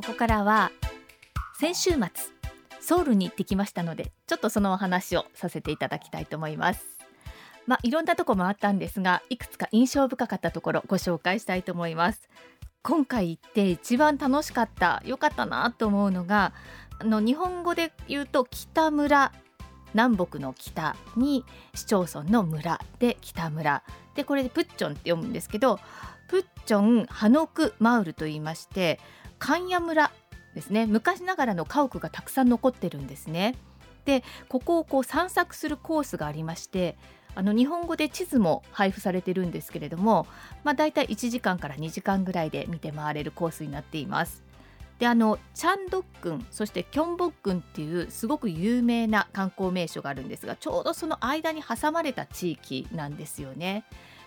ここからは先週末ソウルに行ってきましたのでちょっとそのお話をさせていただきたいと思います。まあいろんなとこ回ったんですがいくつか印象深かったところご紹介したいと思います。今回行って一番楽しかった良かったなと思うのがあの日本語で言うと北村南北の北に市町村の村で北村。でこれでプッチョンって読むんですけどプッチョンハノクマウルと言いまして関谷村ですね昔ながらの家屋がたくさん残ってるんですね。でここをこう散策するコースがありましてあの日本語で地図も配布されてるんですけれども、まあ、だいたい1時間から2時間ぐらいで見て回れるコースになっています。であのチャンドックンそしてキョンボックンっていうすごく有名な観光名所があるんですがちょうどその間に挟まれた地域なんですよね。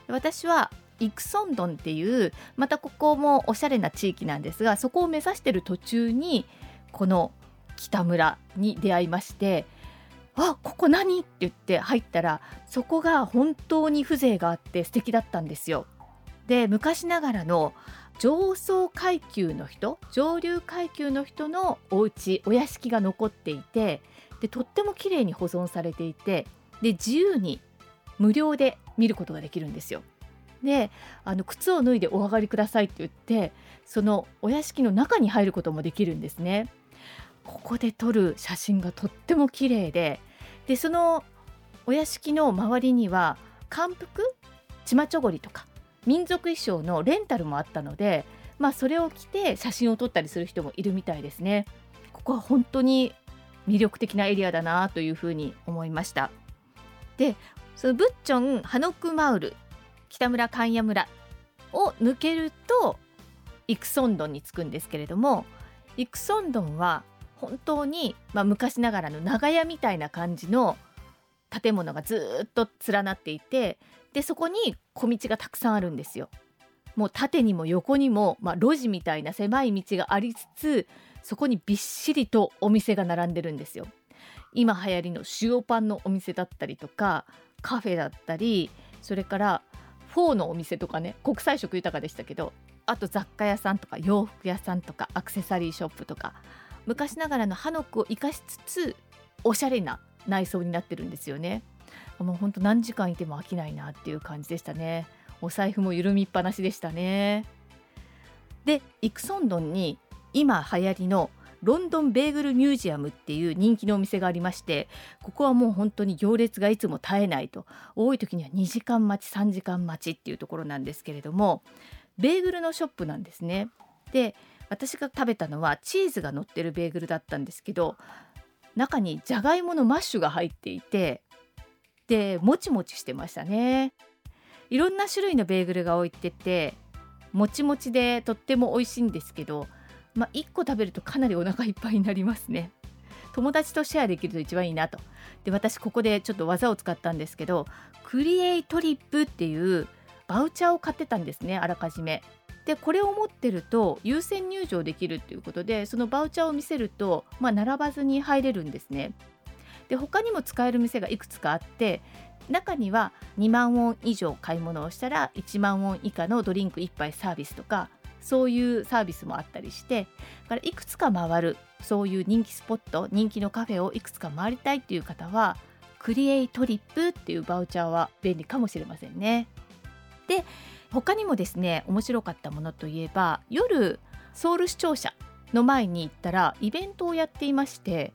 私はイクソンドンっていうまたここもおしゃれな地域なんですがそこを目指してる途中にこの北村に出会いましてあここ何って言って入ったらそこが本当に風情があって素敵だったんですよ。で昔ながらの上層階級の人上流階級の人のお家お屋敷が残っていてでとっても綺麗に保存されていてで自由に無料で見ることができるんですよ。であの靴を脱いでお上がりくださいって言ってそのお屋敷の中に入ることもできるんですね。ここで撮る写真がとっても綺麗ででそのお屋敷の周りには漢服チマチョゴリとか民族衣装のレンタルもあったので、まあ、それを着て写真を撮ったりする人もいるみたいですね。ここは本当に魅力的なエリアだなというふうに思いました。でそのブッチョンハノクマウル北村関谷村を抜けるとイクソンドンに着くんですけれどもイクソンドンは本当に、まあ、昔ながらの長屋みたいな感じの建物がずっと連なっていてでそこに小道がたくさんあるんですよ。もう縦にも横にも、まあ、路地みたいな狭い道がありつつそこにびっしりとお店が並んでるんですよ。今流行りの塩パンのお店だったりとかカフェだったりそれからフォーのお店とかね国際色豊かでしたけどあと雑貨屋さんとか洋服屋さんとかアクセサリーショップとか昔ながらのハノックを生かしつつおしゃれな内装になってるんですよね。もうほんと何時間いても飽きないなっていう感じでしたね。お財布も緩みっぱなしでしたね。でイクソンドンに今流行りのロンドンベーグルミュージアムっていう人気のお店がありましてここはもう本当に行列がいつも絶えないと多い時には2時間待ち3時間待ちっていうところなんですけれどもベーグルのショップなんですね。で私が食べたのはチーズが乗ってるベーグルだったんですけど中にじゃがいものマッシュが入っていてでもちもちしてましたねいろんな種類のベーグルが置いててもちもちでとっても美味しいんですけどまあ、1個食べるとかなりお腹いっぱいになりますね。友達とシェアできると一番いいなと。で私ここでちょっと技を使ったんですけどクリエイトリップっていうバウチャーを買ってたんですねあらかじめ。でこれを持ってると優先入場できるっていうことでそのバウチャーを見せると、まあ、並ばずに入れるんですね。で他にも使える店がいくつかあって中には2万ウォン以上買い物をしたら1万ウォン以下のドリンク1杯サービスとかそういうサービスもあったりしてからいくつか回るそういう人気スポット人気のカフェをいくつか回りたいっていう方はクリエイトリップっていうバウチャーは便利かもしれませんね。で他にもですね面白かったものといえば夜ソウル視聴者の前に行ったらイベントをやっていまして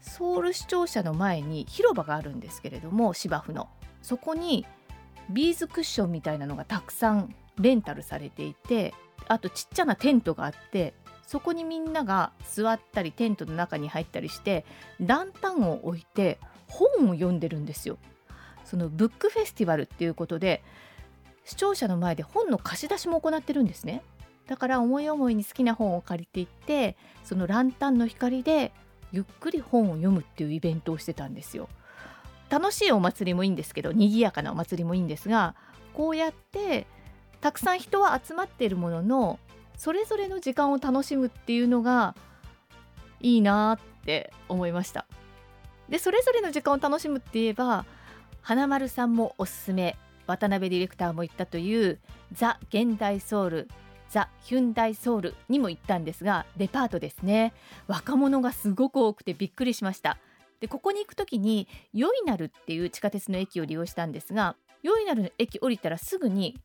ソウル視聴者の前に広場があるんですけれども芝生のそこにビーズクッションみたいなのがたくさんレンタルされていてあとちっちゃなテントがあってそこにみんなが座ったりテントの中に入ったりしてランタンを置いて本を読んでるんですよ。そのブックフェスティバルっていうことで視聴者の前で本の貸し出しも行ってるんですね。だから思い思いに好きな本を借りていってそのランタンの光でゆっくり本を読むっていうイベントをしてたんですよ。楽しいお祭りもいいんですけど賑やかなお祭りもいいんですがこうやってたくさん人は集まっているもののそれぞれの時間を楽しむっていうのがいいなって思いました。でそれぞれの時間を楽しむって言えば花丸さんもおすすめ渡辺ディレクターも言ったというザ・現代ソウルザ・ヒュンダイ・ソウルにも行ったんですがデパートですね。若者がすごく多くてびっくりしました。でここに行く時にヨイナルっていう地下鉄の駅を利用したんですがヨイナルの駅降りたらすぐに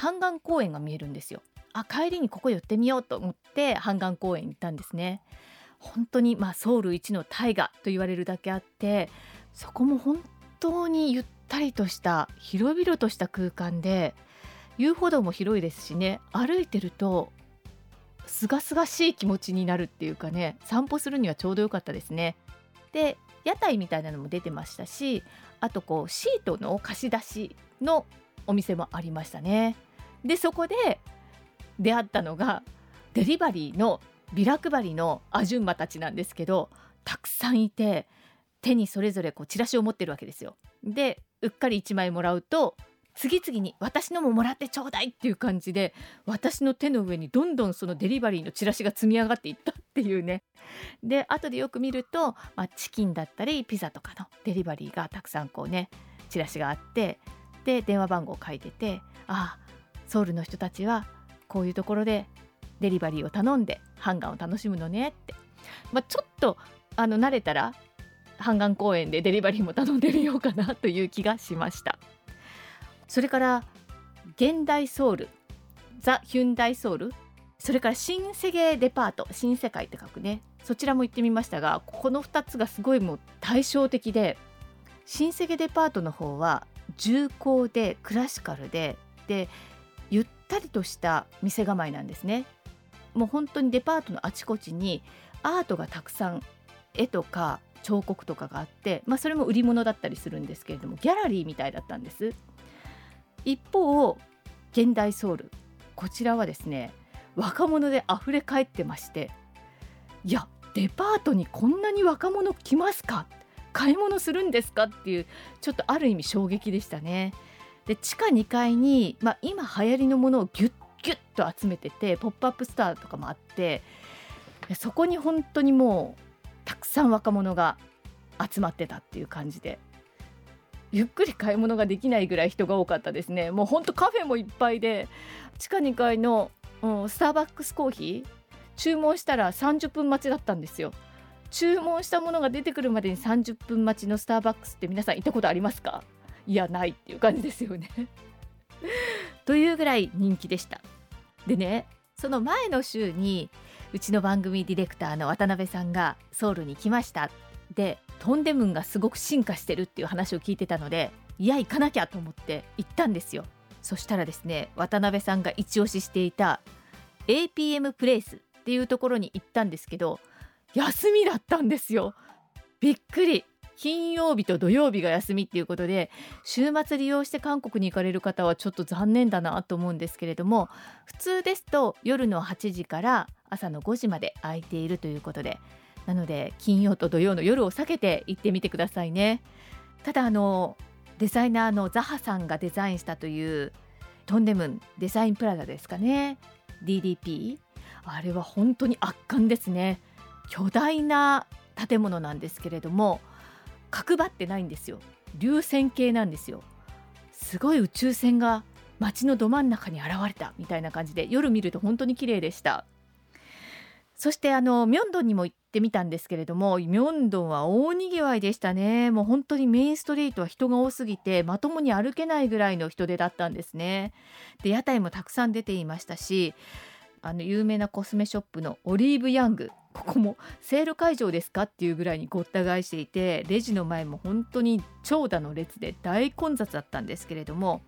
半岸公園が見えるんですよあ帰りにここ寄ってみようと思って半岸公園に行ったんですね本当にまあソウル一の大河と言われるだけあってそこも本当にゆったりとした広々とした空間で遊歩道も広いですしね歩いてるとすがすがしい気持ちになるっていうかね散歩するにはちょうどよかったですね。で屋台みたいなのも出てましたしあとこうシートの貸し出しのお店もありましたね。でそこで出会ったのがデリバリーのビラ配りのアジュンマたちなんですけどたくさんいて手にそれぞれこうチラシを持ってるわけですよ。でうっかり1枚もらうと次々に私のももらってちょうだいっていう感じで私の手の上にどんどんそのデリバリーのチラシが積み上がっていったっていうねで後でよく見ると、まあ、チキンだったりピザとかのデリバリーがたくさんこうねチラシがあってで電話番号書いててああソウルの人たちはこういうところでデリバリーを頼んでハンガンを楽しむのねって、まあ、ちょっとあの慣れたら半岸公園でデリバリーも頼んでみようかなという気がしました。それから現代ソウルザ・ヒュンダイソウルそれから新世界デパート新世界って書くね。そちらも行ってみましたがこの2つがすごいもう対照的で新世界デパートの方は重厚でクラシカルででったりとした店構えなんですね。もう本当にデパートのあちこちにアートがたくさん絵とか彫刻とかがあって、まあ、それも売り物だったりするんですけれどもギャラリーみたいだったんです。一方現代ソウルこちらはですね若者で溢れ返ってましていやデパートにこんなに若者来ますか？買い物するんですか？っていうちょっとある意味衝撃でしたね。で地下2階に、まあ、今流行りのものをギュッギュッと集めててポップアップスターとかもあってそこに本当にもうたくさん若者が集まってたっていう感じでゆっくり買い物ができないぐらい人が多かったですね。もうほんとカフェもいっぱいで地下2階の、うん、スターバックスコーヒー注文したら30分待ちだったんですよ。注文したものが出てくるまでに30分待ちのスターバックスって皆さん行ったことありますか？いやないっていう感じですよね。というぐらい人気でした。でねその前の週にうちの番組ディレクターの渡辺さんがソウルに来ました。でトンデムンがすごく進化してるっていう話を聞いてたのでいや行かなきゃと思って行ったんですよ。そしたらですね渡辺さんが一押ししていた APM プレイスっていうところに行ったんですけど休みだったんですよ。びっくり。金曜日と土曜日が休みっていうことで週末利用して韓国に行かれる方はちょっと残念だなと思うんですけれども普通ですと夜の8時から朝の5時まで空いているということでなので金曜と土曜の夜を避けて行ってみてくださいね。ただあのデザイナーのザハさんがデザインしたというトンデムンデザインプラザですかね。DDP あれは本当に圧巻ですね。巨大な建物なんですけれども角張ってないんですよ。流線形なんですよ。すごい宇宙船が街のど真ん中に現れたみたいな感じで夜見ると本当に綺麗でした。そしてあのミョンドンにも行ってみたんですけれどもミョンドンは大にぎわいでしたね。もう本当にメインストリートは人が多すぎてまともに歩けないぐらいの人出だったんですね。で屋台もたくさん出ていましたしあの有名なコスメショップのオリーブヤングここもセール会場ですかっていうぐらいにごった返していてレジの前も本当に長蛇の列で大混雑だったんですけれども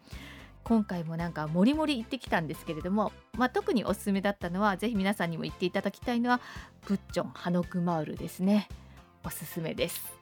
今回もなんかもりもり行ってきたんですけれども、まあ、特におすすめだったのはぜひ皆さんにも行っていただきたいのはプッチョンハノクマウルですね。おすすめです。